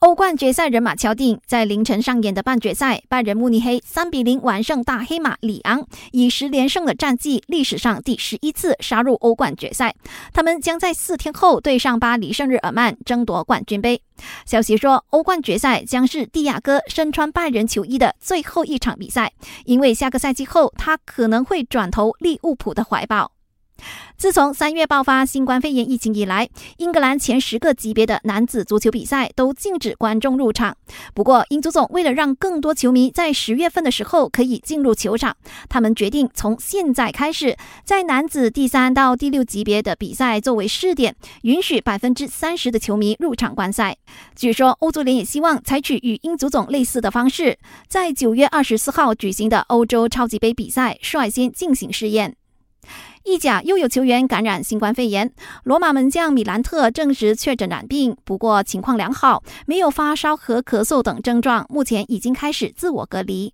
欧冠决赛人马敲定，在凌晨上演的半决赛，拜仁慕尼黑三比零完胜大黑马里昂，以十连胜的战绩，历史上第十一次杀入欧冠决赛。他们将在四天后对上巴黎圣日耳曼，争夺冠军杯。消息说，欧冠决赛将是蒂亚戈身穿拜仁球衣的最后一场比赛，因为下个赛季后他可能会转投利物浦的怀抱。自从三月爆发新冠肺炎疫情以来，英格兰前十个级别的男子足球比赛都禁止观众入场。不过，英足总为了让更多球迷在十月份的时候可以进入球场，他们决定从现在开始，在男子第三到第六级别的比赛作为试点，允许百分之三十的球迷入场观赛。据说，欧足联也希望采取与英足总类似的方式，在九月二十四号举行的欧洲超级杯比赛率先进行试验。意甲又有球员感染新冠肺炎，罗马门将米兰特证实确诊染病，不过情况良好，没有发烧和咳嗽等症状，目前已经开始自我隔离。